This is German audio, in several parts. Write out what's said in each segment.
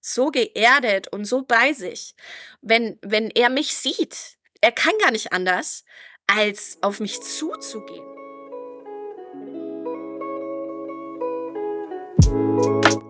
so geerdet und so bei sich. Wenn, wenn er mich sieht, er kann gar nicht anders, als auf mich zuzugehen.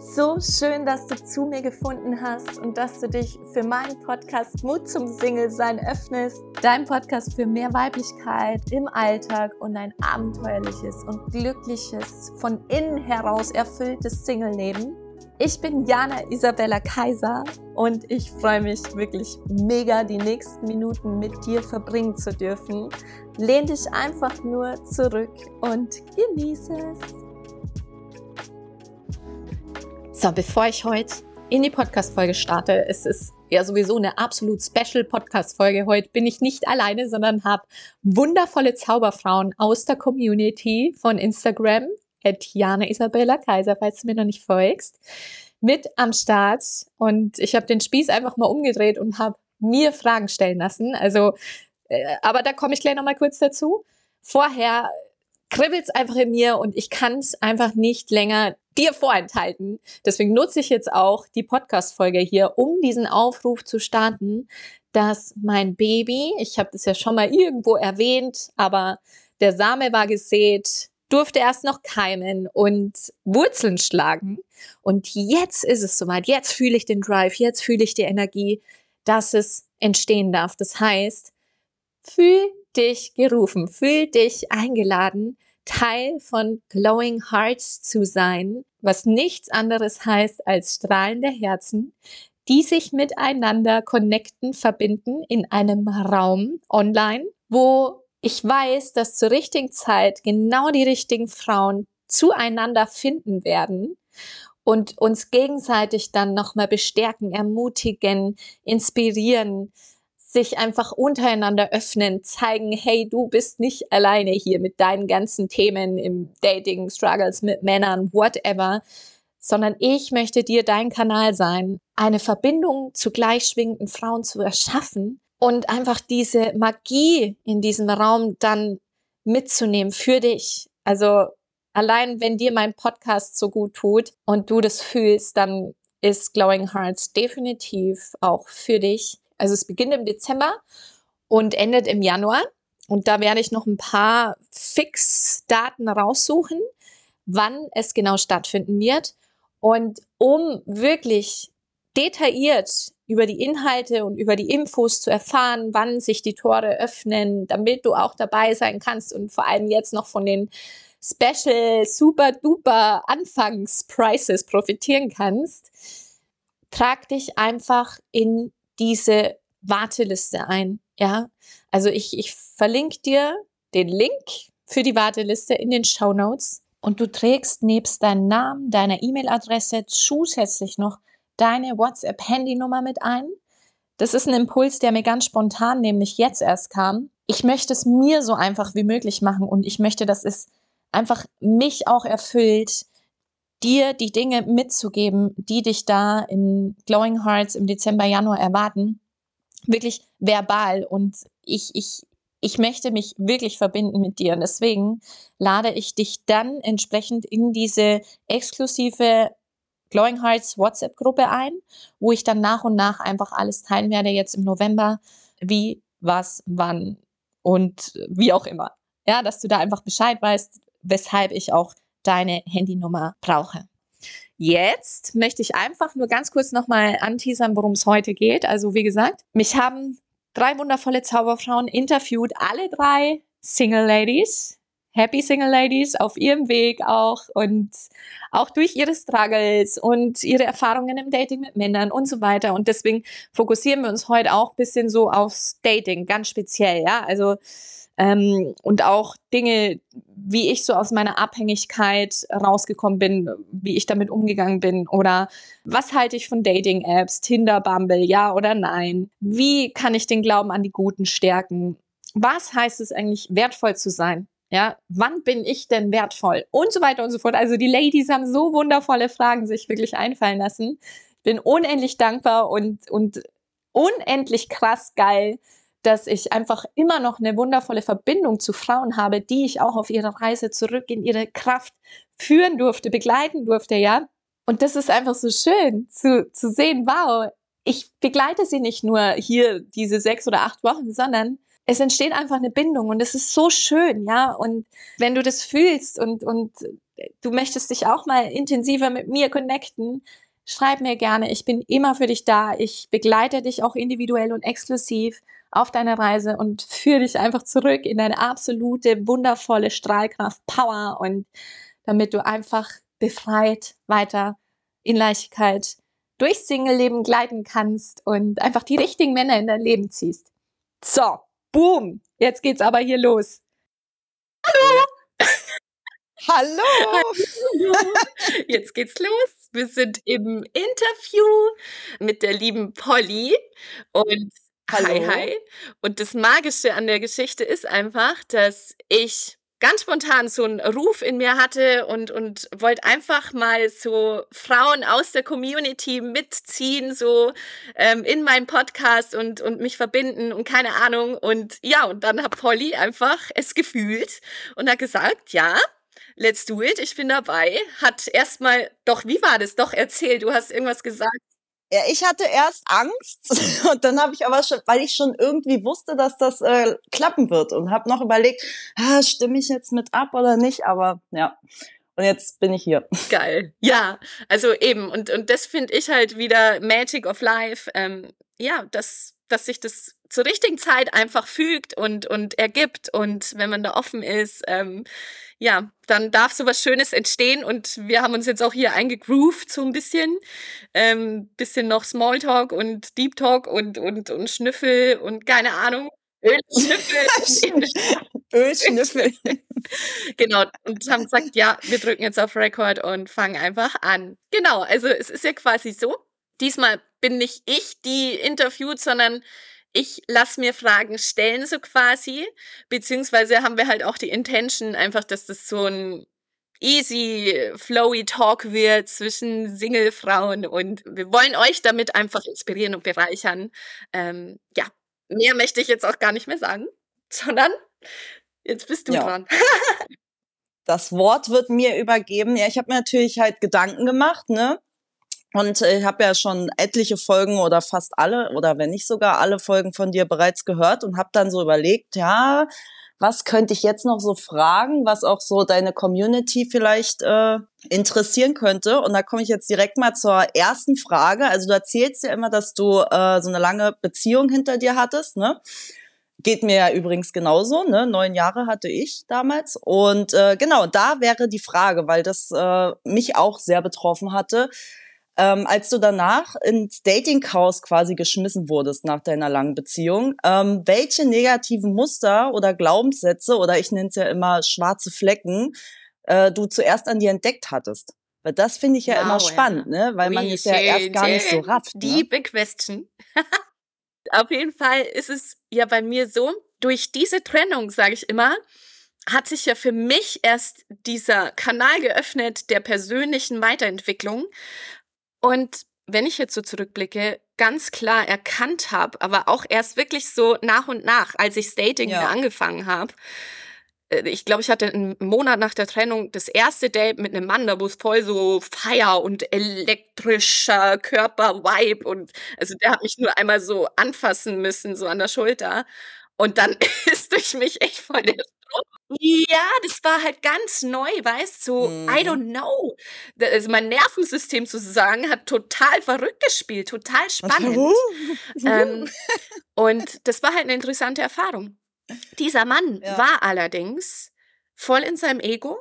So schön, dass du zu mir gefunden hast und dass du dich für meinen Podcast Mut zum Single-Sein öffnest. Dein Podcast für mehr Weiblichkeit im Alltag und ein abenteuerliches und glückliches, von innen heraus erfülltes Single-Leben. Ich bin Jana Isabella Kaiser und ich freue mich wirklich mega, die nächsten Minuten mit dir verbringen zu dürfen. Lehn dich einfach nur zurück und genieße es. So, bevor ich heute in die Podcast-Folge starte, es ist ja sowieso eine absolut special Podcast-Folge. Heute bin ich nicht alleine, sondern habe wundervolle Zauberfrauen aus der Community von Instagram Jana Isabella Kaiser, falls du mir noch nicht folgst, mit am Start. Und ich habe den Spieß einfach mal umgedreht und habe mir Fragen stellen lassen. Also, äh, aber da komme ich gleich noch mal kurz dazu. Vorher kribbelt es einfach in mir und ich kann es einfach nicht länger dir vorenthalten. Deswegen nutze ich jetzt auch die Podcast-Folge hier, um diesen Aufruf zu starten, dass mein Baby, ich habe das ja schon mal irgendwo erwähnt, aber der Same war gesät, durfte erst noch keimen und Wurzeln schlagen. Und jetzt ist es soweit. Jetzt fühle ich den Drive, jetzt fühle ich die Energie, dass es entstehen darf. Das heißt, fühl dich gerufen, fühl dich eingeladen, Teil von Glowing Hearts zu sein, was nichts anderes heißt als strahlende Herzen, die sich miteinander connecten, verbinden in einem Raum online, wo ich weiß, dass zur richtigen Zeit genau die richtigen Frauen zueinander finden werden und uns gegenseitig dann nochmal bestärken, ermutigen, inspirieren, sich einfach untereinander öffnen, zeigen, hey, du bist nicht alleine hier mit deinen ganzen Themen im Dating, Struggles mit Männern, whatever, sondern ich möchte dir dein Kanal sein, eine Verbindung zu gleichschwingenden Frauen zu erschaffen, und einfach diese Magie in diesem Raum dann mitzunehmen für dich. Also allein wenn dir mein Podcast so gut tut und du das fühlst, dann ist Glowing Hearts definitiv auch für dich. Also es beginnt im Dezember und endet im Januar. Und da werde ich noch ein paar Fix-Daten raussuchen, wann es genau stattfinden wird. Und um wirklich detailliert über die Inhalte und über die Infos zu erfahren, wann sich die Tore öffnen, damit du auch dabei sein kannst und vor allem jetzt noch von den Special Super Duper Anfangsprices profitieren kannst, trag dich einfach in diese Warteliste ein. Ja, also ich, ich verlinke dir den Link für die Warteliste in den Show Notes und du trägst nebst deinem Namen, deiner E-Mail-Adresse zusätzlich noch deine WhatsApp-Handynummer mit ein. Das ist ein Impuls, der mir ganz spontan, nämlich jetzt erst kam. Ich möchte es mir so einfach wie möglich machen und ich möchte, dass es einfach mich auch erfüllt, dir die Dinge mitzugeben, die dich da in Glowing Hearts im Dezember, Januar erwarten. Wirklich verbal und ich, ich, ich möchte mich wirklich verbinden mit dir. Und deswegen lade ich dich dann entsprechend in diese exklusive Glowing Hearts WhatsApp-Gruppe ein, wo ich dann nach und nach einfach alles teilen werde, jetzt im November, wie, was, wann und wie auch immer. Ja, dass du da einfach Bescheid weißt, weshalb ich auch deine Handynummer brauche. Jetzt möchte ich einfach nur ganz kurz nochmal anteasern, worum es heute geht. Also wie gesagt, mich haben drei wundervolle Zauberfrauen interviewt, alle drei Single Ladies, Happy Single Ladies auf ihrem Weg auch und auch durch ihre Struggles und ihre Erfahrungen im Dating mit Männern und so weiter. Und deswegen fokussieren wir uns heute auch bisschen so aufs Dating, ganz speziell, ja. Also ähm, und auch Dinge, wie ich so aus meiner Abhängigkeit rausgekommen bin, wie ich damit umgegangen bin oder was halte ich von Dating-Apps, Tinder, Bumble, ja oder nein? Wie kann ich den Glauben an die Guten stärken? Was heißt es eigentlich, wertvoll zu sein? Ja, wann bin ich denn wertvoll? Und so weiter und so fort. Also die Ladies haben so wundervolle Fragen sich wirklich einfallen lassen. Ich bin unendlich dankbar und, und unendlich krass geil, dass ich einfach immer noch eine wundervolle Verbindung zu Frauen habe, die ich auch auf ihrer Reise zurück in ihre Kraft führen durfte, begleiten durfte, ja. Und das ist einfach so schön zu, zu sehen, wow, ich begleite sie nicht nur hier diese sechs oder acht Wochen, sondern es entsteht einfach eine Bindung und es ist so schön, ja. Und wenn du das fühlst und, und du möchtest dich auch mal intensiver mit mir connecten, schreib mir gerne. Ich bin immer für dich da. Ich begleite dich auch individuell und exklusiv auf deiner Reise und führe dich einfach zurück in deine absolute, wundervolle Strahlkraft, Power und damit du einfach befreit weiter in Leichtigkeit durchs Single-Leben gleiten kannst und einfach die richtigen Männer in dein Leben ziehst. So, boom, jetzt geht's aber hier los. Hallo! Hallo! Jetzt geht's los. Wir sind im Interview mit der lieben Polly und Hallo. hi hi. Und das Magische an der Geschichte ist einfach, dass ich ganz spontan so einen Ruf in mir hatte und, und wollte einfach mal so Frauen aus der Community mitziehen, so ähm, in meinem Podcast und, und mich verbinden und keine Ahnung. Und ja, und dann hat Polly einfach es gefühlt und hat gesagt, ja, let's do it, ich bin dabei. Hat erstmal, doch, wie war das? Doch, erzähl, du hast irgendwas gesagt. Ja, ich hatte erst Angst und dann habe ich aber schon, weil ich schon irgendwie wusste, dass das äh, klappen wird und habe noch überlegt, ah, stimme ich jetzt mit ab oder nicht, aber ja. Und jetzt bin ich hier. Geil. Ja, also eben. Und, und das finde ich halt wieder Magic of Life. Ähm, ja, dass, dass sich das zur richtigen Zeit einfach fügt und, und ergibt. Und wenn man da offen ist, ähm, ja, dann darf so was Schönes entstehen. Und wir haben uns jetzt auch hier eingegroovt so ein bisschen. Ähm, bisschen noch Smalltalk und Deep Talk und, und, und Schnüffel und keine Ahnung. Ölschnüffel. Ölschnüffel. genau. Und haben gesagt, ja, wir drücken jetzt auf Record und fangen einfach an. Genau. Also es ist ja quasi so. Diesmal bin nicht ich die interviewt, sondern ich lasse mir Fragen stellen, so quasi. Beziehungsweise haben wir halt auch die Intention, einfach, dass das so ein easy, flowy Talk wird zwischen Single-Frauen und wir wollen euch damit einfach inspirieren und bereichern. Ähm, ja, mehr möchte ich jetzt auch gar nicht mehr sagen, sondern jetzt bist du Ja. dran. Das Wort wird mir übergeben. Ja, ich habe mir natürlich halt Gedanken gemacht, ne? Und äh, ich habe ja schon etliche Folgen oder fast alle oder wenn nicht sogar alle Folgen von dir bereits gehört und habe dann so überlegt, ja, was könnte ich jetzt noch so fragen, was auch so deine Community vielleicht äh, interessieren könnte. Und da komme ich jetzt direkt mal zur ersten Frage. Also du erzählst ja immer, dass du äh, so eine lange Beziehung hinter dir hattest, ne? Geht mir ja übrigens genauso, ne? Neun Jahre hatte ich damals. Und äh, genau, da wäre die Frage, weil das äh, mich auch sehr betroffen hatte. Ähm, als du danach ins Dating-Chaos quasi geschmissen wurdest nach deiner langen Beziehung, ähm, welche negativen Muster oder Glaubenssätze oder ich nenne es ja immer schwarze Flecken, äh, du zuerst an dir entdeckt hattest? Weil das finde ich ja immer Wow, ja. spannend, ne? Weil man es ja erst gar nicht so rafft. Ne? Deep question. Auf jeden Fall ist es ja bei mir so, durch diese Trennung, sage ich immer, hat sich ja für mich erst dieser Kanal geöffnet der persönlichen Weiterentwicklung. Und wenn ich jetzt so zurückblicke, ganz klar erkannt habe, aber auch erst wirklich so nach und nach, als ich Dating Ja. angefangen habe. Äh, Ich glaube, ich hatte einen Monat nach der Trennung das erste Date mit einem Mann, da wo es voll so Feier und elektrischer Körper-Vibe und also der hat mich nur einmal so anfassen müssen, so an der Schulter. Und dann ist durch mich echt voll der. Ja, das war halt ganz neu, weißt du, so, I Mhm. don't know. Also mein Nervensystem sozusagen hat total verrückt gespielt, total spannend. ähm, und das war halt eine interessante Erfahrung. Dieser Mann Ja. war allerdings voll in seinem Ego,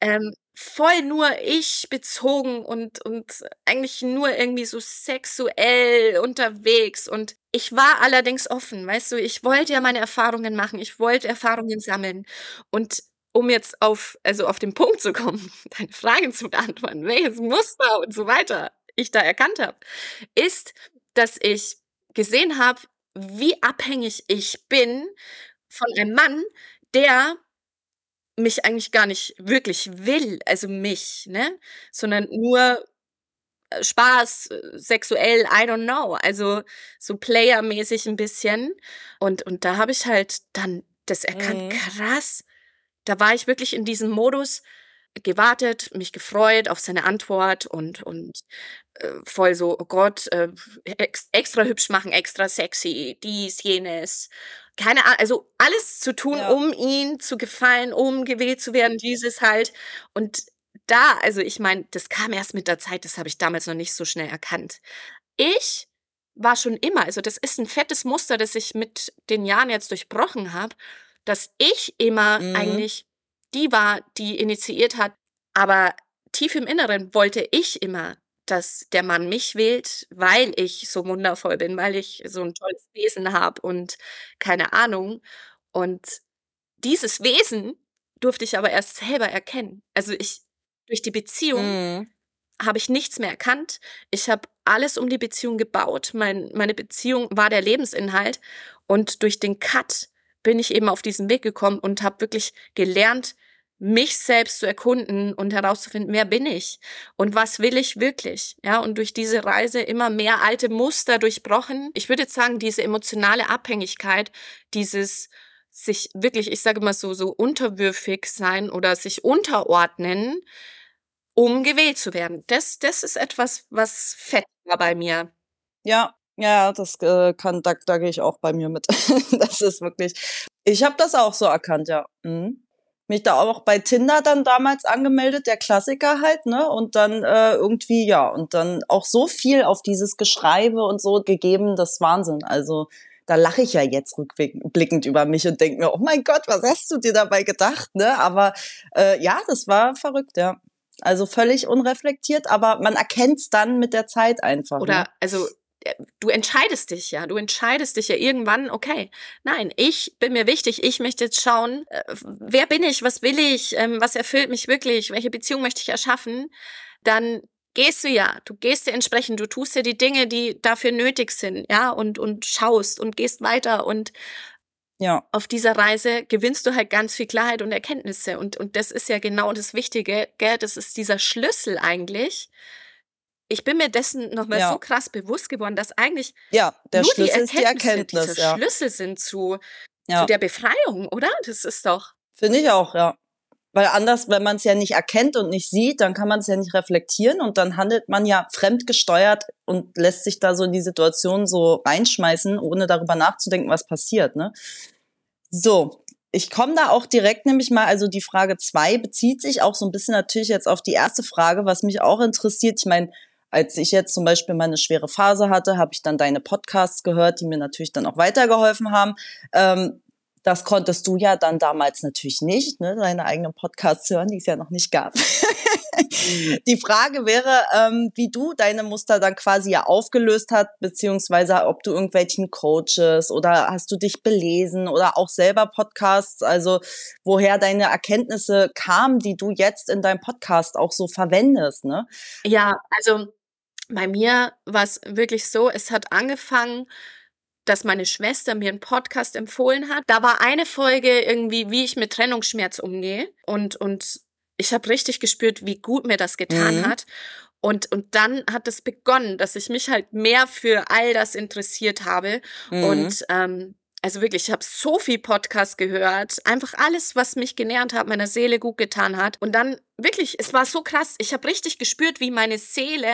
ähm, voll nur ich bezogen und, und eigentlich nur irgendwie so sexuell unterwegs. Und ich war allerdings offen, weißt du, ich wollte ja meine Erfahrungen machen, ich wollte Erfahrungen sammeln. Und um jetzt auf, also auf den Punkt zu kommen, deine Fragen zu beantworten, welches Muster und so weiter ich da erkannt habe, ist, dass ich gesehen habe, wie abhängig ich bin von einem Mann, der mich eigentlich gar nicht wirklich will, also mich, ne, sondern nur äh, Spaß, äh, sexuell, I don't know, also so playermäßig ein bisschen. Und, und da habe ich halt dann das erkannt, Mhm. krass. Da war ich wirklich in diesem Modus, gewartet, mich gefreut auf seine Antwort und, und äh, voll so, oh Gott, äh, ex extra hübsch machen, extra sexy, dies, jenes. Keine Ahnung, also alles zu tun, Ja. um ihn zu gefallen, um gewählt zu werden, dieses halt. Und da, also ich meine, das kam erst mit der Zeit, das habe ich damals noch nicht so schnell erkannt. Ich war schon immer, also das ist ein fettes Muster, das ich mit den Jahren jetzt durchbrochen habe, dass ich immer Mhm. eigentlich die war, die initiiert hat. Aber tief im Inneren wollte ich immer, dass der Mann mich wählt, weil ich so wundervoll bin, weil ich so ein tolles Wesen habe und keine Ahnung. Und dieses Wesen durfte ich aber erst selber erkennen. Also ich durch die Beziehung Mhm. habe ich nichts mehr erkannt. Ich habe alles um die Beziehung gebaut. Mein, meine Beziehung war der Lebensinhalt. Und durch den Cut bin ich eben auf diesen Weg gekommen und habe wirklich gelernt, mich selbst zu erkunden und herauszufinden, wer bin ich und was will ich wirklich. Ja, und durch diese Reise immer mehr alte Muster durchbrochen. Ich würde jetzt sagen, diese emotionale Abhängigkeit, dieses sich wirklich, ich sage mal so, so unterwürfig sein oder sich unterordnen, um gewählt zu werden. Das, das ist etwas, was fett war bei mir. Ja, ja, das äh, kann, da, da gehe ich auch bei mir mit. das ist wirklich. Ich habe das auch so erkannt, ja. Mhm. Mich da auch bei Tinder dann damals angemeldet, der Klassiker halt, ne? Und dann äh, irgendwie, ja, und dann auch so viel auf dieses Geschreibe und so gegeben, das Wahnsinn. Also da lache ich ja jetzt rückblickend über mich und denke mir, oh mein Gott, was hast du dir dabei gedacht, ne? Aber äh, ja, das war verrückt, ja. Also völlig unreflektiert, aber man erkennt es dann mit der Zeit einfach. Oder, ne? also, du entscheidest dich ja. Du entscheidest dich ja irgendwann, okay, nein, ich bin mir wichtig, ich möchte jetzt schauen, äh, wer bin ich, was will ich, ähm, was erfüllt mich wirklich, welche Beziehung möchte ich erschaffen, dann gehst du ja, du gehst ja entsprechend, du tust ja die Dinge, die dafür nötig sind, ja, und, und schaust und gehst weiter und Ja, auf dieser Reise gewinnst du halt ganz viel Klarheit und Erkenntnisse. Und, und das ist ja genau das Wichtige, gell? Das ist dieser Schlüssel eigentlich. Ich bin mir dessen nochmal Ja. so krass bewusst geworden, dass eigentlich ja, der nur Schlüssel die Erkenntnisse Erkenntnis, dieser ja. Schlüssel sind zu, Ja, zu der Befreiung, oder? Das ist doch. finde ich auch, ja. Weil anders, wenn man es ja nicht erkennt und nicht sieht, dann kann man es ja nicht reflektieren und dann handelt man ja fremdgesteuert und lässt sich da so in die Situation so reinschmeißen, ohne darüber nachzudenken, was passiert, ne? So, ich komme da auch direkt nämlich mal, also die Frage zwei bezieht sich auch so ein bisschen natürlich jetzt auf die erste Frage, was mich auch interessiert. Ich meine, als ich jetzt zum Beispiel meine schwere Phase hatte, habe ich dann deine Podcasts gehört, die mir natürlich dann auch weitergeholfen haben. Ähm, das konntest du ja dann damals natürlich nicht, ne, deine eigenen Podcasts hören, die es ja noch nicht gab. Die Frage wäre, ähm, wie du deine Muster dann quasi ja aufgelöst hast, beziehungsweise ob du irgendwelchen Coaches oder hast du dich belesen oder auch selber Podcasts, also woher deine Erkenntnisse kamen, die du jetzt in deinem Podcast auch so verwendest, ne? Ja, also bei mir war es wirklich so, es hat angefangen, dass meine Schwester mir einen Podcast empfohlen hat. Da war eine Folge irgendwie, wie ich mit Trennungsschmerz umgehe. Und, und ich habe richtig gespürt, wie gut mir das getan Mhm. hat. Und, und dann hat es begonnen, dass ich mich halt mehr für all das interessiert habe. Mhm. Und ähm, also wirklich, ich habe so viel Podcast gehört. Einfach alles, was mich genährt hat, meiner Seele gut getan hat. Und dann wirklich, es war so krass. Ich habe richtig gespürt, wie meine Seele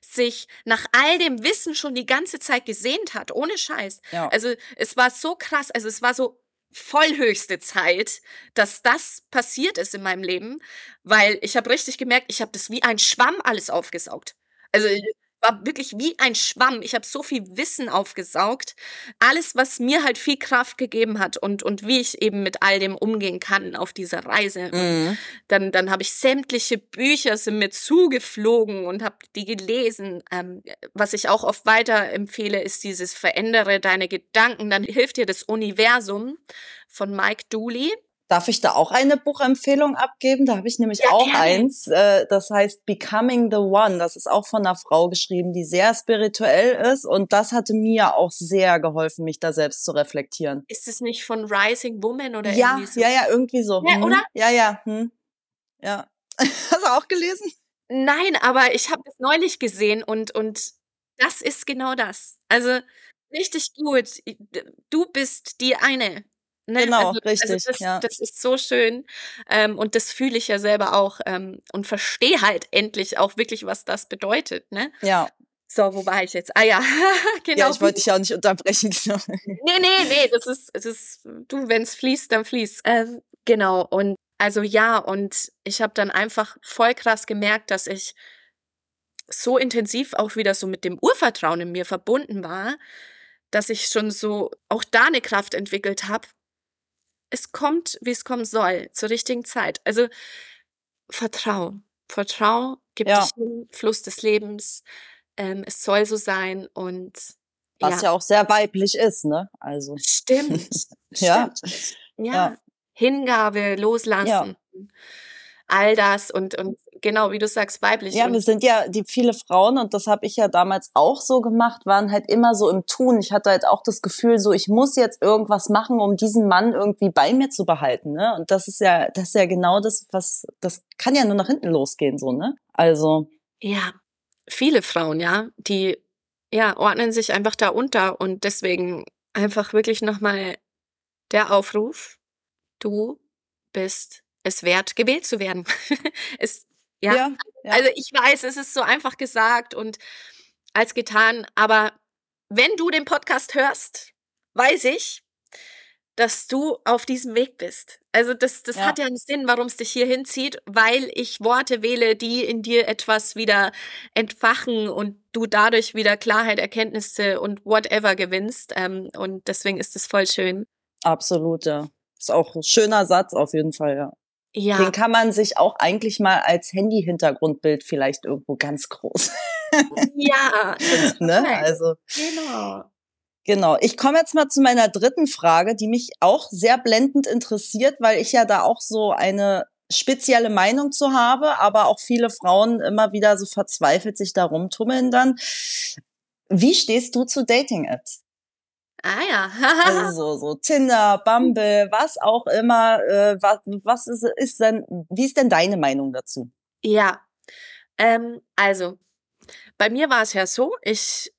sich nach all dem Wissen schon die ganze Zeit gesehnt hat, ohne Scheiß. ja. Also es war so krass, also es war so voll höchste Zeit, dass das passiert ist in meinem Leben, weil ich habe richtig gemerkt, ich habe das wie ein Schwamm alles aufgesaugt. Also war wirklich wie ein Schwamm. Ich habe so viel Wissen aufgesaugt, alles, was mir halt viel Kraft gegeben hat und und wie ich eben mit all dem umgehen kann auf dieser Reise. Mhm. Dann, dann habe ich sämtliche Bücher sind mir zugeflogen und habe die gelesen. Ähm, was ich auch oft weiterempfehle, ist dieses Verändere deine Gedanken. Dann hilft dir das Universum von Mike Dooley. Darf ich da auch eine Buchempfehlung abgeben? Da habe ich nämlich Ja, auch gerne. eins. Äh, das heißt Becoming the One. Das ist auch von einer Frau geschrieben, die sehr spirituell ist. Und das hatte mir auch sehr geholfen, mich da selbst zu reflektieren. Ist es nicht von Rising Woman oder Ja, irgendwie so? ja, ja, irgendwie so. Ja, Hm. oder? Ja, ja. Hm. Ja. Hast du auch gelesen? Nein, aber ich habe es neulich gesehen und, und das ist genau das. Also richtig gut. Du bist die eine. Ne? Genau, also, richtig. Also das, ja. das ist so schön. Ähm, und das fühle ich ja selber auch ähm, und verstehe halt endlich auch wirklich, was das bedeutet. Ne? Ja. So, wo war ich jetzt? Ah ja, genau. Ja, ich wollte dich ja auch nicht unterbrechen. Genau. Nee, nee, nee, das ist, das ist du, wenn es fließt, dann fließt. Ähm, genau, und also ja, und ich habe dann einfach voll krass gemerkt, dass ich so intensiv auch wieder so mit dem Urvertrauen in mir verbunden war, dass ich schon so auch da eine Kraft entwickelt habe, es kommt, wie es kommen soll, zur richtigen Zeit. Also vertrau. Vertrau, gib Ja. dich hin, Fluss des Lebens. Ähm, es soll so sein und Was ja. auch sehr weiblich ist, ne? Also. Stimmt. Ja. stimmt. Ja. Ja. Hingabe, loslassen. All das und, und genau, wie du sagst, weiblich. Ja, wir sind ja, die viele Frauen, und das habe ich ja damals auch so gemacht, waren halt immer so im Tun. Ich hatte halt auch das Gefühl, so ich muss jetzt irgendwas machen, um diesen Mann irgendwie bei mir zu behalten. Ne? Und das ist ja, das ist ja genau das, was, das kann ja nur nach hinten losgehen, so, ne? Also. ja, viele Frauen, ja, die ja, ordnen sich einfach da unter und deswegen einfach wirklich nochmal der Aufruf, du bist es wert, gewählt zu werden. es, ja, Ja, ja. also ich weiß, es ist so einfach gesagt und als getan, aber wenn du den Podcast hörst, weiß ich, dass du auf diesem Weg bist. Also das, das Ja. hat ja einen Sinn, warum es dich hier hinzieht, weil ich Worte wähle, die in dir etwas wieder entfachen und du dadurch wieder Klarheit, Erkenntnisse und whatever gewinnst. Ähm, und deswegen ist es voll schön. Absolut, ja. Ist auch ein schöner Satz auf jeden Fall, ja. Ja, Den kann man sich auch eigentlich mal als Handy-Hintergrundbild vielleicht irgendwo ganz groß. ja, ne? Also, genau. genau. Ich komme jetzt mal zu meiner dritten Frage, die mich auch sehr blendend interessiert, weil ich ja da auch so eine spezielle Meinung zu habe, aber auch viele Frauen immer wieder so verzweifelt sich da rumtummeln dann. Wie stehst du zu Dating-Apps? Ah ja. Also so, so Tinder, Bumble, was auch immer. Äh, was was ist, ist denn, wie ist denn deine Meinung dazu? Ja, ähm, also bei mir war es ja so, ich,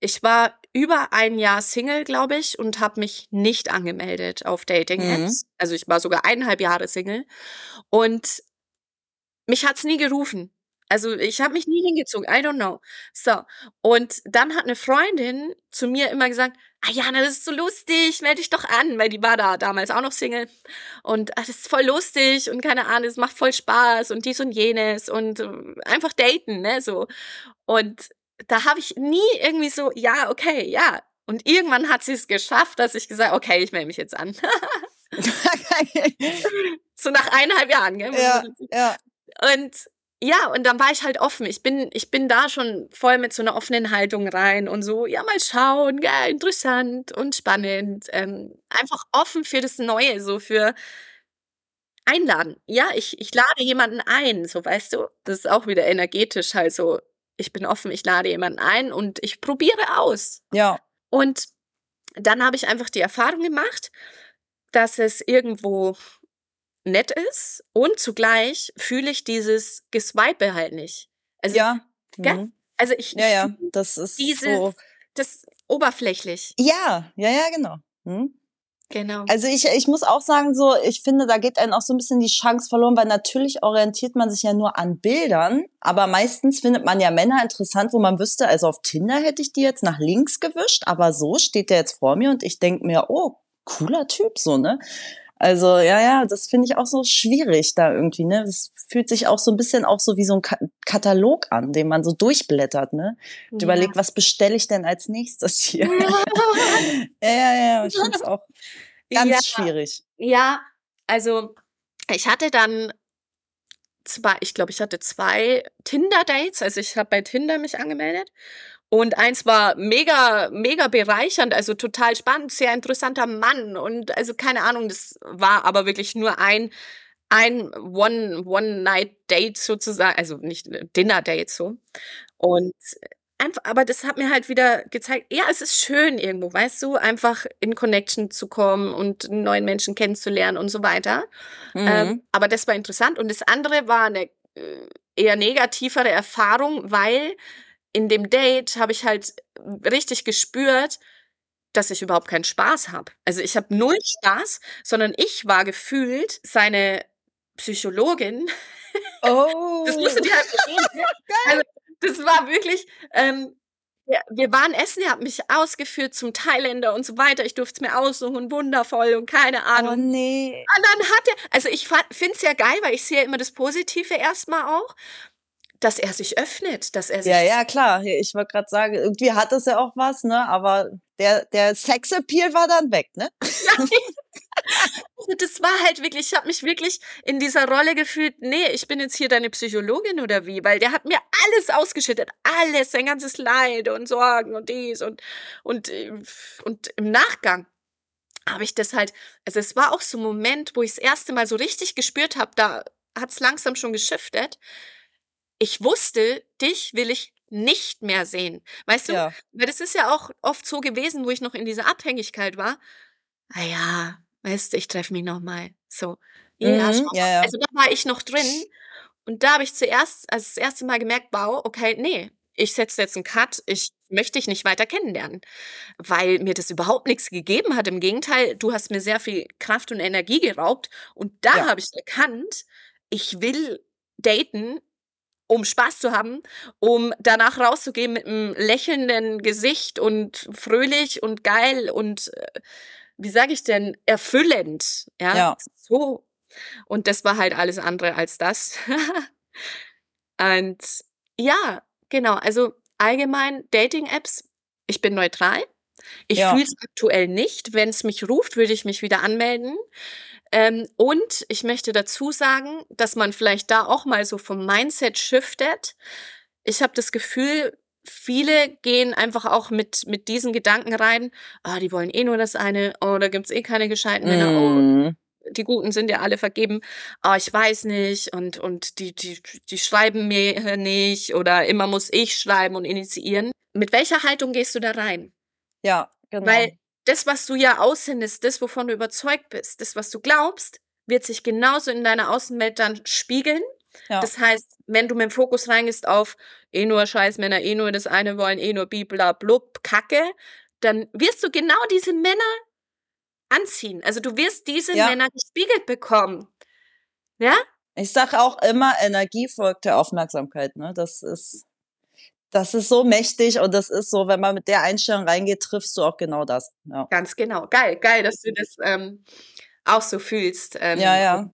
ich war über ein Jahr Single, glaube ich, und habe mich nicht angemeldet auf Dating-Apps. Also ich war sogar eineinhalb Jahre Single und mich hat's nie gerufen. Also ich habe mich nie hingezogen, I don't know. So, und dann hat eine Freundin zu mir immer gesagt, ah Jana, das ist so lustig, melde dich doch an, weil die war da damals auch noch Single. Und ah, das ist voll lustig und keine Ahnung, es macht voll Spaß und dies und jenes und äh, einfach daten, ne, so. Und da habe ich nie irgendwie so, ja, okay, ja. Und irgendwann hat sie es geschafft, dass ich gesagt, okay, ich melde mich jetzt an. so nach eineinhalb Jahren, gell? ja, ja, Und ja, und dann war ich halt offen. Ich bin, ich bin da schon voll mit so einer offenen Haltung rein und so, ja, mal schauen, ja, interessant und spannend. Ähm, einfach offen für das Neue, so für einladen. Ja, ich, ich lade jemanden ein, so weißt du. Das ist auch wieder energetisch halt so. Ich bin offen, ich lade jemanden ein und ich probiere aus. ja, Und dann habe ich einfach die Erfahrung gemacht, dass es irgendwo nett ist und zugleich fühle ich dieses Geswipe halt nicht. Also, ja. Gell? Mhm. also ich, Ja, ja, das ist diese, so. das oberflächlich. Ja, ja, ja, genau. Hm? Genau. Also ich, ich muss auch sagen, so, ich finde, da geht einem auch so ein bisschen die Chance verloren, weil natürlich orientiert man sich ja nur an Bildern, aber meistens findet man ja Männer interessant, wo man wüsste, also auf Tinder hätte ich die jetzt nach links gewischt, aber so steht der jetzt vor mir und ich denke mir, oh, cooler Typ, so, ne? Also, ja, ja, das finde ich auch so schwierig da irgendwie, ne? Das fühlt sich auch so ein bisschen auch so wie so ein Ka Katalog an, den man so durchblättert, ne? Und Ja. überlegt, was bestelle ich denn als nächstes hier? ja, ja, ja, ich finde es auch ganz ja, schwierig. ja, also ich hatte dann zwei, ich glaube, ich hatte zwei Tinder-Dates. Also ich habe bei Tinder mich angemeldet. Und eins war mega, mega bereichernd, also total spannend, sehr interessanter Mann. Und also keine Ahnung, das war aber wirklich nur ein, ein One, One-Night-Date sozusagen, also nicht Dinner-Date so. Und einfach, aber das hat mir halt wieder gezeigt, ja, es ist schön irgendwo, weißt du, einfach in Connection zu kommen und neuen Menschen kennenzulernen und so weiter. Mhm. Ähm, aber das war interessant. Und das andere war eine äh, eher negativere Erfahrung, weil in dem Date habe ich halt richtig gespürt, dass ich überhaupt keinen Spaß habe. Also ich habe null Spaß, sondern ich war gefühlt seine Psychologin. Oh. Das musst du dir halt verstehen. also, das war wirklich, ähm, ja, wir waren essen, er hat mich ausgeführt zum Thailänder und so weiter. Ich durfte es mir aussuchen, wundervoll und keine Oh Ahnung. nee. Und dann hat er, also ich finde es ja geil, weil ich sehe ja immer das Positive erstmal auch, dass er sich öffnet, dass er sich Ja, ja, klar. Ich wollte gerade sagen, irgendwie hat es ja auch was, ne? Aber der, der Sexappeal war dann weg, ne? Also das war halt wirklich, ich habe mich wirklich in dieser Rolle gefühlt, nee, ich bin jetzt hier deine Psychologin oder wie, weil der hat mir alles ausgeschüttet, alles, sein ganzes Leid und Sorgen und dies und und äh, und im Nachgang habe ich das halt, also es war auch so ein Moment, wo ich das erste Mal so richtig gespürt habe, da hat es langsam schon geschiftet. Ich wusste, dich will ich nicht mehr sehen. Weißt du? Ja. Weil das ist ja auch oft so gewesen, wo ich noch in dieser Abhängigkeit war. Ah ja, weißt du, ich treffe mich noch mal. So. Ja, Mhm, ja, ja. Also da war ich noch drin und da habe ich zuerst, also das erste Mal gemerkt, wow, okay, nee, ich setze jetzt einen Cut, ich möchte dich nicht weiter kennenlernen, weil mir das überhaupt nichts gegeben hat. Im Gegenteil, du hast mir sehr viel Kraft und Energie geraubt und da Ja. habe ich erkannt, ich will daten, um Spaß zu haben, um danach rauszugehen mit einem lächelnden Gesicht und fröhlich und geil und äh, wie sage ich denn, erfüllend. Ja, Ja. so. Und das war halt alles andere als das. und ja, genau. Also allgemein Dating-Apps, ich bin neutral. Ich Ja. fühle es aktuell nicht. Wenn es mich ruft, würde ich mich wieder anmelden. Ähm, und ich möchte dazu sagen, dass man vielleicht da auch mal so vom Mindset shiftet. Ich habe das Gefühl, viele gehen einfach auch mit, mit diesen Gedanken rein, ah, die wollen eh nur das eine, oh, da gibt's eh keine gescheiten Männer, oh, Mhm. die Guten sind ja alle vergeben, ah, ich weiß nicht und, und die, die, die schreiben mir nicht oder immer muss ich schreiben und initiieren. Mit welcher Haltung gehst du da rein? Ja, genau. Weil das, was du ja aussendest, das, wovon du überzeugt bist, das, was du glaubst, wird sich genauso in deiner Außenwelt dann spiegeln. ja. Das heißt, wenn du mit dem Fokus reingehst auf eh nur Scheißmänner, eh nur das eine wollen, eh nur blub, Kacke, dann wirst du genau diese Männer anziehen. Also du wirst diese Ja. Männer gespiegelt bekommen. Ja? Ich sage auch immer, Energie folgt der Aufmerksamkeit. Ne? Das ist, das ist so mächtig und das ist so, wenn man mit der Einstellung reingeht, triffst du auch genau das. Ja, Ganz genau. Geil, geil, dass du das ähm, auch so fühlst. Ähm, ja. ja.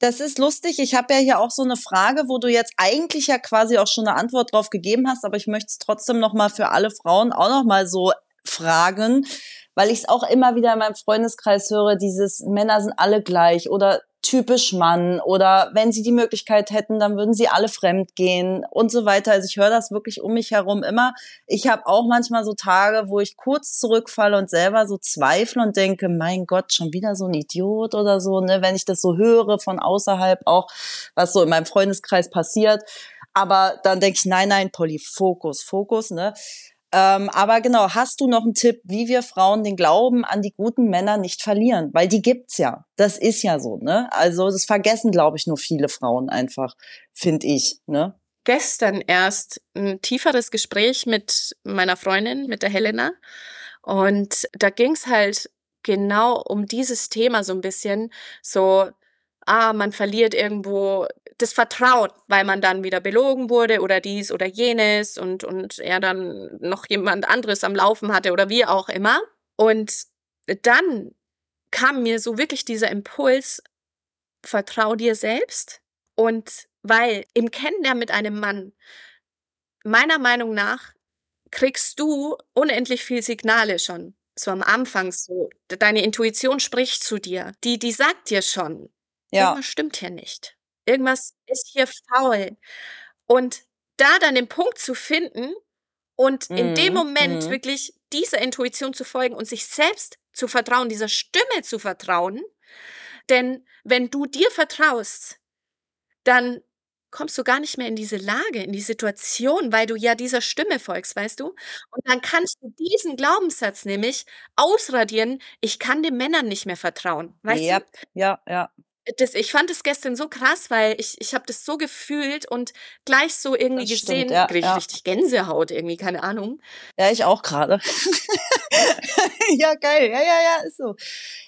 Das ist lustig. Ich habe ja hier auch so eine Frage, wo du jetzt eigentlich ja quasi auch schon eine Antwort drauf gegeben hast, aber ich möchte es trotzdem noch mal für alle Frauen auch noch mal so fragen, weil ich es auch immer wieder in meinem Freundeskreis höre, dieses Männer sind alle gleich oder typisch Mann oder wenn sie die Möglichkeit hätten, dann würden sie alle fremd gehen und so weiter. Also ich höre das wirklich um mich herum immer. Ich habe auch manchmal so Tage, wo ich kurz zurückfalle und selber so zweifle und denke, mein Gott, schon wieder so ein Idiot oder so, ne, wenn ich das so höre von außerhalb auch, was so in meinem Freundeskreis passiert. Aber dann denke ich, nein, nein, Polly, Fokus, Fokus, ne? Ähm, aber genau, hast du noch einen Tipp, wie wir Frauen den Glauben an die guten Männer nicht verlieren? Weil die gibt's ja. Das ist ja so, ne? Also das vergessen, glaube ich, nur viele Frauen einfach, finde ich, ne? gestern erst ein tieferes Gespräch mit meiner Freundin, mit der Helena. Und da ging's halt genau um dieses Thema so ein bisschen. So, ah, man verliert irgendwo das Vertrauen, weil man dann wieder belogen wurde oder dies oder jenes und, und er dann noch jemand anderes am Laufen hatte oder wie auch immer. Und dann kam mir so wirklich dieser Impuls, vertrau dir selbst. Und weil im Kennenlernen mit einem Mann, meiner Meinung nach, kriegst du unendlich viel Signale schon. So am Anfang so. Deine Intuition spricht zu dir. Die, die sagt dir schon, Ja, irgendwas stimmt hier nicht. Irgendwas ist hier faul. Und da dann den Punkt zu finden und in dem Mhm, Moment mhm. wirklich dieser Intuition zu folgen und sich selbst zu vertrauen, dieser Stimme zu vertrauen. Denn wenn du dir vertraust, dann kommst du gar nicht mehr in diese Lage, in die Situation, weil du ja dieser Stimme folgst, weißt du? Und dann kannst du diesen Glaubenssatz nämlich ausradieren, ich kann den Männern nicht mehr vertrauen, weißt ja, du? ja, ja. Das, ich fand es gestern so krass, weil ich, ich habe das so gefühlt und gleich so irgendwie Das gesehen, stimmt, ja, krieg ich ja. richtig Gänsehaut irgendwie, keine Ahnung. Ja, ich auch gerade. ja, geil. Ja, ja, ja, ist so.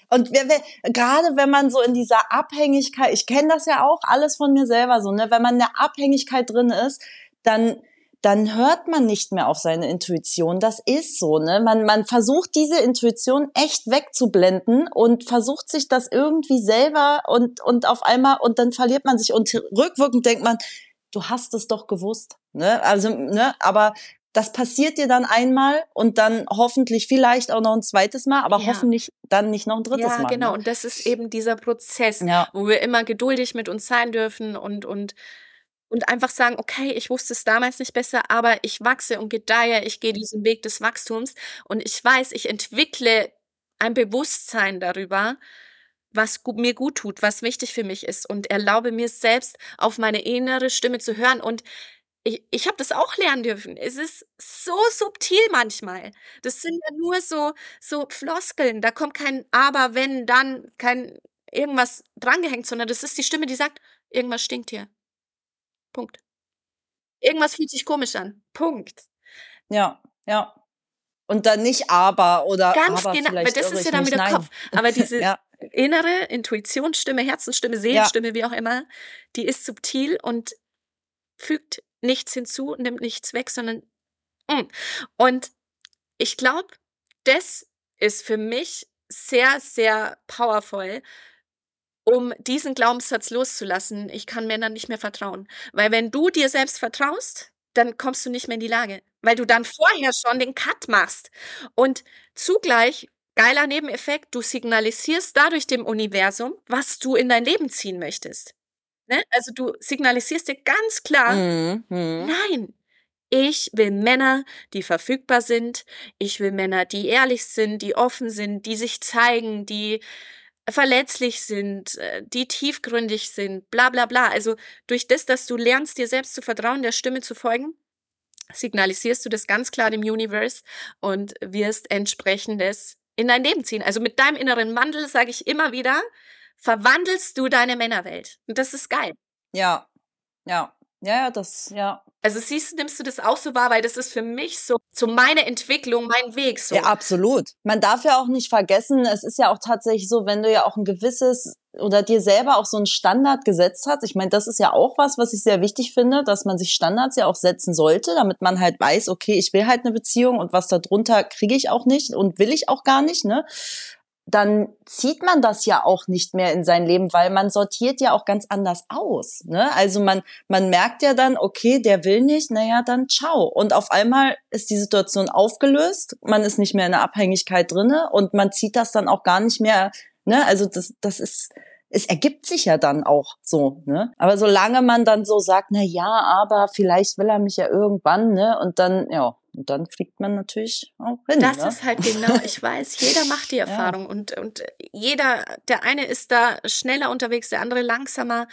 Und wer, wer, gerade wenn man so in dieser Abhängigkeit, ich kenne das ja auch alles von mir selber so, ne, wenn man in der Abhängigkeit drin ist, dann dann hört man nicht mehr auf seine Intuition. Das ist so, ne? Man, man versucht diese Intuition echt wegzublenden und versucht sich das irgendwie selber und, und auf einmal, und dann verliert man sich und rückwirkend denkt man, du hast es doch gewusst, ne? Also, ne? Aber das passiert dir dann einmal und dann hoffentlich vielleicht auch noch ein zweites Mal, aber ja. hoffentlich dann nicht noch ein drittes ja, Mal. Ja, genau. Ne? Und das ist eben dieser Prozess, ja. wo wir immer geduldig mit uns sein dürfen und, und, und einfach sagen, okay, ich wusste es damals nicht besser, aber ich wachse und gedeihe, ich gehe diesen Weg des Wachstums und ich weiß, ich entwickle ein Bewusstsein darüber, was mir gut tut, was wichtig für mich ist und erlaube mir selbst auf meine innere Stimme zu hören und ich, ich habe das auch lernen dürfen. Es ist so subtil manchmal. Das sind ja nur so, so Floskeln. Da kommt kein Aber, wenn, dann, kein irgendwas drangehängt, sondern das ist die Stimme, die sagt, irgendwas stinkt hier. Punkt. Irgendwas fühlt sich komisch an. Punkt. Ja, ja. Und dann nicht aber oder Ganz aber genau, weil das ist ja dann wieder Nein. Kopf. Aber diese ja. innere Intuitionsstimme, Herzensstimme, Seelenstimme, ja. wie auch immer, die ist subtil und fügt nichts hinzu, nimmt nichts weg, sondern mm. und ich glaube, das ist für mich sehr, sehr powerful, um diesen Glaubenssatz loszulassen, ich kann Männern nicht mehr vertrauen. Weil wenn du dir selbst vertraust, dann kommst du nicht mehr in die Lage, weil du dann vorher schon den Cut machst. Und zugleich, geiler Nebeneffekt, du signalisierst dadurch dem Universum, was du in dein Leben ziehen möchtest. Ne? Also du signalisierst dir ganz klar, mhm. nein, ich will Männer, die verfügbar sind. Ich will Männer, die ehrlich sind, die offen sind, die sich zeigen, die verletzlich sind, äh, die tiefgründig sind, bla bla bla. Also durch das, dass du lernst, dir selbst zu vertrauen, der Stimme zu folgen, signalisierst du das ganz klar dem Universe und wirst entsprechendes in dein Leben ziehen. Also mit deinem inneren Wandel, sage ich immer wieder, verwandelst du deine Männerwelt. Und das ist geil. Ja, ja. Ja, das, ja. Also siehst du, nimmst du das auch so wahr, weil das ist für mich so, so meine Entwicklung, mein Weg so. Ja, absolut. Man darf ja auch nicht vergessen, es ist ja auch tatsächlich so, wenn du ja auch ein gewisses oder dir selber auch so einen Standard gesetzt hast. Ich meine, das ist ja auch was, was ich sehr wichtig finde, dass man sich Standards ja auch setzen sollte, damit man halt weiß, okay, ich will halt eine Beziehung und was darunter kriege ich auch nicht und will ich auch gar nicht, ne? Dann zieht man das ja auch nicht mehr in sein Leben, weil man sortiert ja auch ganz anders aus. Ne? Also man, man merkt ja dann, okay, der will nicht, naja, dann ciao. Und auf einmal ist die Situation aufgelöst, man ist nicht mehr in der Abhängigkeit drinne und man zieht das dann auch gar nicht mehr. Ne? Also das, das ist, es ergibt sich ja dann auch so, ne? Aber solange man dann so sagt, na ja, aber vielleicht will er mich ja irgendwann, ne? Und dann, ja, und dann fliegt man natürlich auch hin. Das ne? ist halt genau, ich weiß, jeder macht die Erfahrung ja. und, und jeder, der eine ist da schneller unterwegs, der andere langsamer.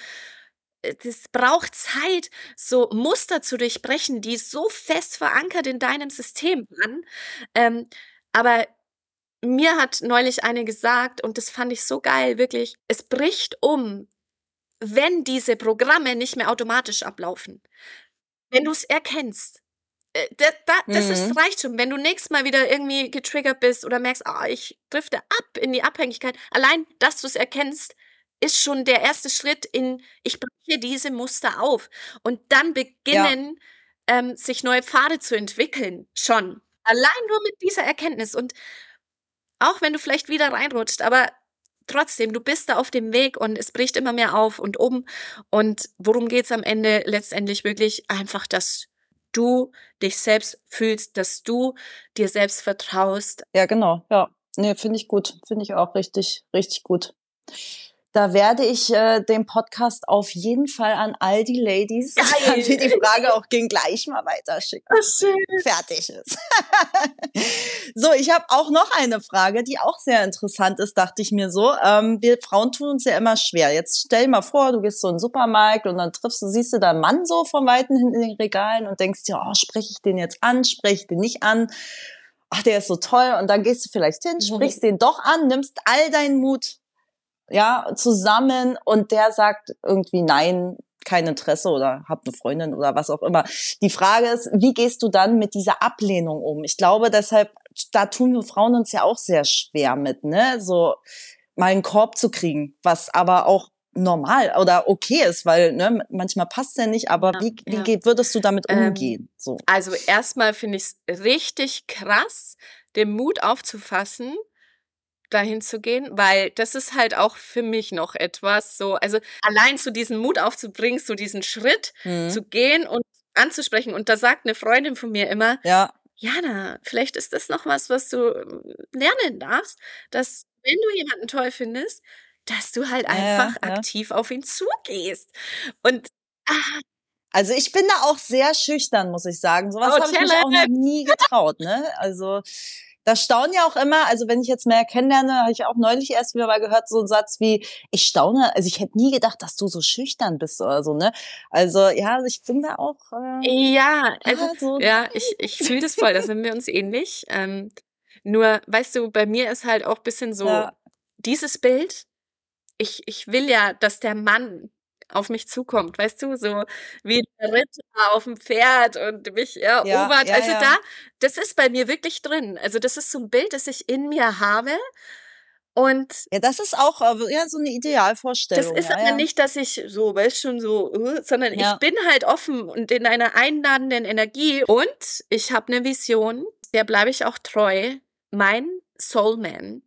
Es braucht Zeit, so Muster zu durchbrechen, die so fest verankert in deinem System waren. Ähm, aber mir hat neulich eine gesagt, und das fand ich so geil, wirklich, es bricht um, wenn diese Programme nicht mehr automatisch ablaufen. Wenn du es erkennst, äh, da, da, das mhm. ist, reicht schon. Wenn du nächstes Mal wieder irgendwie getriggert bist oder merkst, ah, ich drifte ab in die Abhängigkeit, allein, dass du es erkennst, ist schon der erste Schritt in, ich breche diese Muster auf. Und dann beginnen, ja. ähm, sich neue Pfade zu entwickeln. Schon. Allein nur mit dieser Erkenntnis. Und auch wenn du vielleicht wieder reinrutscht, aber trotzdem, du bist da auf dem Weg und es bricht immer mehr auf und um. Und worum geht es am Ende letztendlich wirklich? Einfach, dass du dich selbst fühlst, dass du dir selbst vertraust. Ja, genau. Ja. Nee, finde ich gut. Finde ich auch richtig, richtig gut. Da werde ich äh, den Podcast auf jeden Fall an all die Ladies, Geil. die die Frage auch ging, gleich mal weiterschicken. Oh, Fertig ist. so, ich habe auch noch eine Frage, die auch sehr interessant ist, dachte ich mir so. Ähm, wir Frauen tun uns ja immer schwer. Jetzt stell dir mal vor, du gehst so in den Supermarkt und dann triffst du, siehst du da einen Mann so von Weitem hinten in den Regalen und denkst dir, oh, spreche ich den jetzt an, spreche ich den nicht an? Ach, der ist so toll. Und dann gehst du vielleicht hin, mhm. sprichst den doch an, nimmst all deinen Mut ja, zusammen und der sagt irgendwie nein, kein Interesse oder hab eine Freundin oder was auch immer. Die Frage ist, wie gehst du dann mit dieser Ablehnung um? Ich glaube, deshalb da tun wir Frauen uns ja auch sehr schwer mit, ne? So mal einen Korb zu kriegen, was aber auch normal oder okay ist, weil ne, manchmal passt der nicht, aber ja, wie, wie ja. würdest du damit ähm, umgehen? Ähm, so. Also erstmal finde ich es richtig krass, den Mut aufzufassen, dahin zu gehen, weil das ist halt auch für mich noch etwas so, also allein zu diesen Mut aufzubringen, so diesen Schritt mhm. zu gehen und anzusprechen. Und da sagt eine Freundin von mir immer, ja. Jana, vielleicht ist das noch was, was du ähm, lernen darfst, dass wenn du jemanden toll findest, dass du halt einfach ja, ja. aktiv auf ihn zugehst. Und ah, also ich bin da auch sehr schüchtern, muss ich sagen. Sowas oh, habe ich mich auch noch nie getraut. Ne? Also das staunen ja auch immer, also wenn ich jetzt mehr kennenlerne, habe ich auch neulich erst wieder mal gehört, so einen Satz wie, ich staune, also ich hätte nie gedacht, dass du so schüchtern bist oder so, ne? Also ja, also ich bin da auch. Äh, ja, also, so. ja, ich, ich fühle das voll, da sind wir uns ähnlich. Ähm, nur, weißt du, bei mir ist halt auch bisschen so, ja. dieses Bild, ich, ich will ja, dass der Mann auf mich zukommt, weißt du, so wie der Ritter auf dem Pferd und mich erobert. Ja, ja, also ja. da, das ist bei mir wirklich drin. Also das ist so ein Bild, das ich in mir habe. Und ja, das ist auch äh, ja, so eine Idealvorstellung. Das ist aber nicht, dass ich so, weißt schon so, uh, sondern ich bin halt offen und in einer einladenden Energie. Und ich habe eine Vision, der bleibe ich auch treu. Mein Soulman,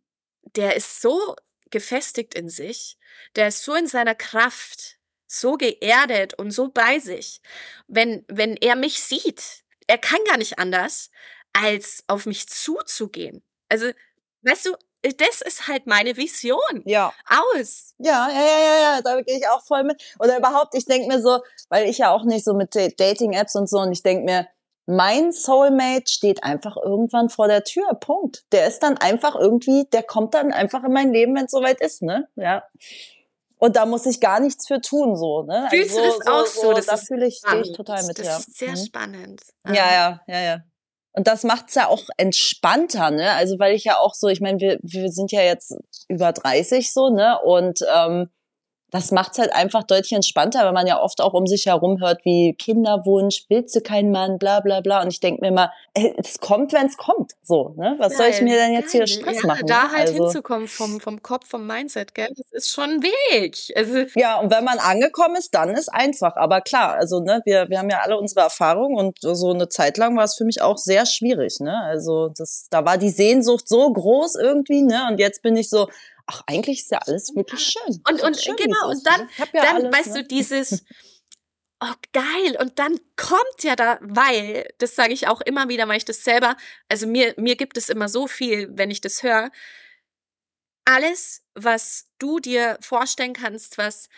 der ist so gefestigt in sich, der ist so in seiner Kraft, so geerdet und so bei sich. Wenn, wenn er mich sieht, er kann gar nicht anders, als auf mich zuzugehen. Also, weißt du, das ist halt meine Vision. Ja. Aus. Ja, ja, ja, ja, ja, da gehe ich auch voll mit. Oder überhaupt, ich denke mir so, weil ich ja auch nicht so mit Dating-Apps und so, und ich denke mir, mein Soulmate steht einfach irgendwann vor der Tür. Punkt. Der ist dann einfach irgendwie, der kommt dann einfach in mein Leben, wenn es soweit ist, ne? Ja. Und da muss ich gar nichts für tun, so, ne? Fühlst also, du das so, auch so? Das da fühle ich, ich total mit, das ja. ist sehr mhm. spannend. Ja, ja, ja, ja. Und das macht's ja auch entspannter, ne? Also weil ich ja auch so, ich meine, wir, wir sind ja jetzt über 30 so, ne? Und ähm, das macht's halt einfach deutlich entspannter, weil man ja oft auch um sich herum hört, wie Kinderwunsch, willst du keinen Mann, bla bla bla. Und ich denke mir immer, es kommt, wenn es kommt. So, ne? Was geil, soll ich mir denn jetzt geil. hier Stress ja, machen? Da halt also, hinzukommen vom, vom Kopf, vom Mindset, gell? Das ist schon ein Weg. Also, ja, und wenn man angekommen ist, dann ist einfach. Aber klar, also ne, wir, wir haben ja alle unsere Erfahrungen und so eine Zeit lang war es für mich auch sehr schwierig. Ne? Also das, da war die Sehnsucht so groß irgendwie, ne? Und jetzt bin ich so, ach, eigentlich ist ja alles wirklich schön. Und, und schön, genau, und dann, ja dann alles, weißt ne? du, dieses, oh geil, und dann kommt ja da, weil, das sage ich auch immer wieder, weil ich das selber, also mir, mir gibt es immer so viel, wenn ich das höre, alles, was du dir vorstellen kannst, was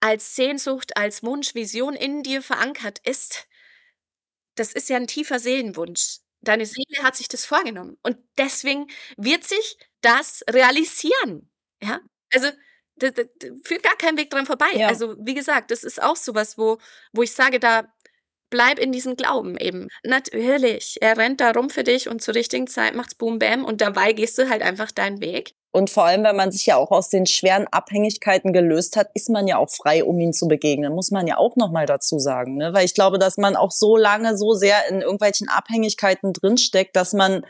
als Sehnsucht, als Wunsch, Vision in dir verankert ist, das ist ja ein tiefer Seelenwunsch. Deine Seele hat sich das vorgenommen. Und deswegen wird sich das realisieren. Ja, also da, da, führt gar kein Weg dran vorbei. Ja. Also wie gesagt, das ist auch sowas, wo, wo ich sage, da bleib in diesem Glauben eben. Natürlich, er rennt da rum für dich und zur richtigen Zeit macht's Boom Bam und dabei gehst du halt einfach deinen Weg. Und vor allem, wenn man sich ja auch aus den schweren Abhängigkeiten gelöst hat, ist man ja auch frei, um ihn zu begegnen. Muss man ja auch nochmal dazu sagen. Ne? Weil ich glaube, dass man auch so lange so sehr in irgendwelchen Abhängigkeiten drinsteckt, dass man,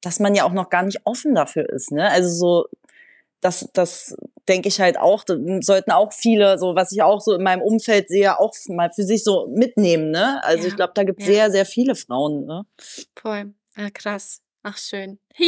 dass man ja auch noch gar nicht offen dafür ist. Ne? Also so das, das denke ich halt auch, sollten auch viele, so was ich auch so in meinem Umfeld sehe, auch mal für sich so mitnehmen. Ne? Also ja, ich glaube, da gibt es ja. sehr, sehr viele Frauen. Ne? Voll. Ja, krass. Ach, schön.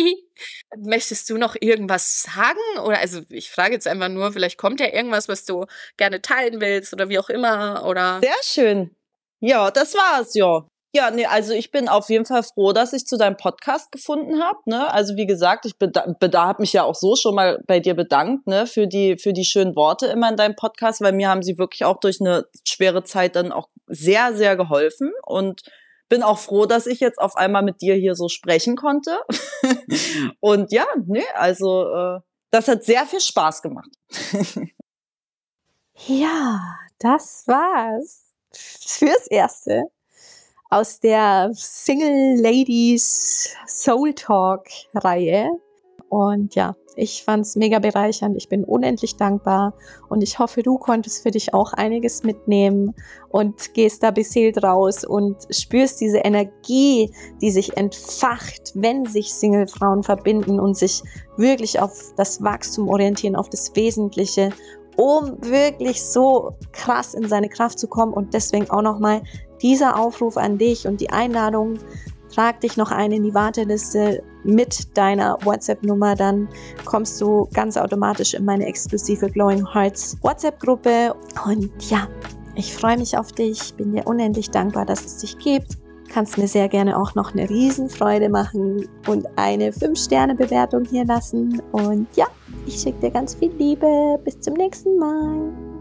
Möchtest du noch irgendwas sagen? Oder also ich frage jetzt einfach nur, vielleicht kommt ja irgendwas, was du gerne teilen willst oder wie auch immer. Oder Sehr schön. Ja, das war's, ja. Ja, nee, also ich bin auf jeden Fall froh, dass ich zu deinem Podcast gefunden habe. Ne? Also wie gesagt, ich habe mich ja auch so schon mal bei dir bedankt ne? für die für die schönen Worte immer in deinem Podcast, weil mir haben sie wirklich auch durch eine schwere Zeit dann auch sehr sehr geholfen und bin auch froh, dass ich jetzt auf einmal mit dir hier so sprechen konnte. und ja, nee, also äh, das hat sehr viel Spaß gemacht. ja, das war's fürs erste aus der Single Ladies Soul Talk Reihe. Und ja, ich fand es mega bereichernd. Ich bin unendlich dankbar und ich hoffe, du konntest für dich auch einiges mitnehmen und gehst da beseelt raus und spürst diese Energie, die sich entfacht, wenn sich Single-Frauen verbinden und sich wirklich auf das Wachstum orientieren, auf das Wesentliche um wirklich so krass in seine Kraft zu kommen. Und deswegen auch nochmal dieser Aufruf an dich und die Einladung, trag dich noch ein in die Warteliste mit deiner WhatsApp-Nummer, dann kommst du ganz automatisch in meine exklusive Glowing Hearts WhatsApp-Gruppe. Und ja, ich freue mich auf dich, bin dir unendlich dankbar, dass es dich gibt. Kannst mir sehr gerne auch noch eine Riesenfreude machen und eine 5-Sterne-Bewertung hier lassen. Und ja, ich schicke dir ganz viel Liebe. Bis zum nächsten Mal.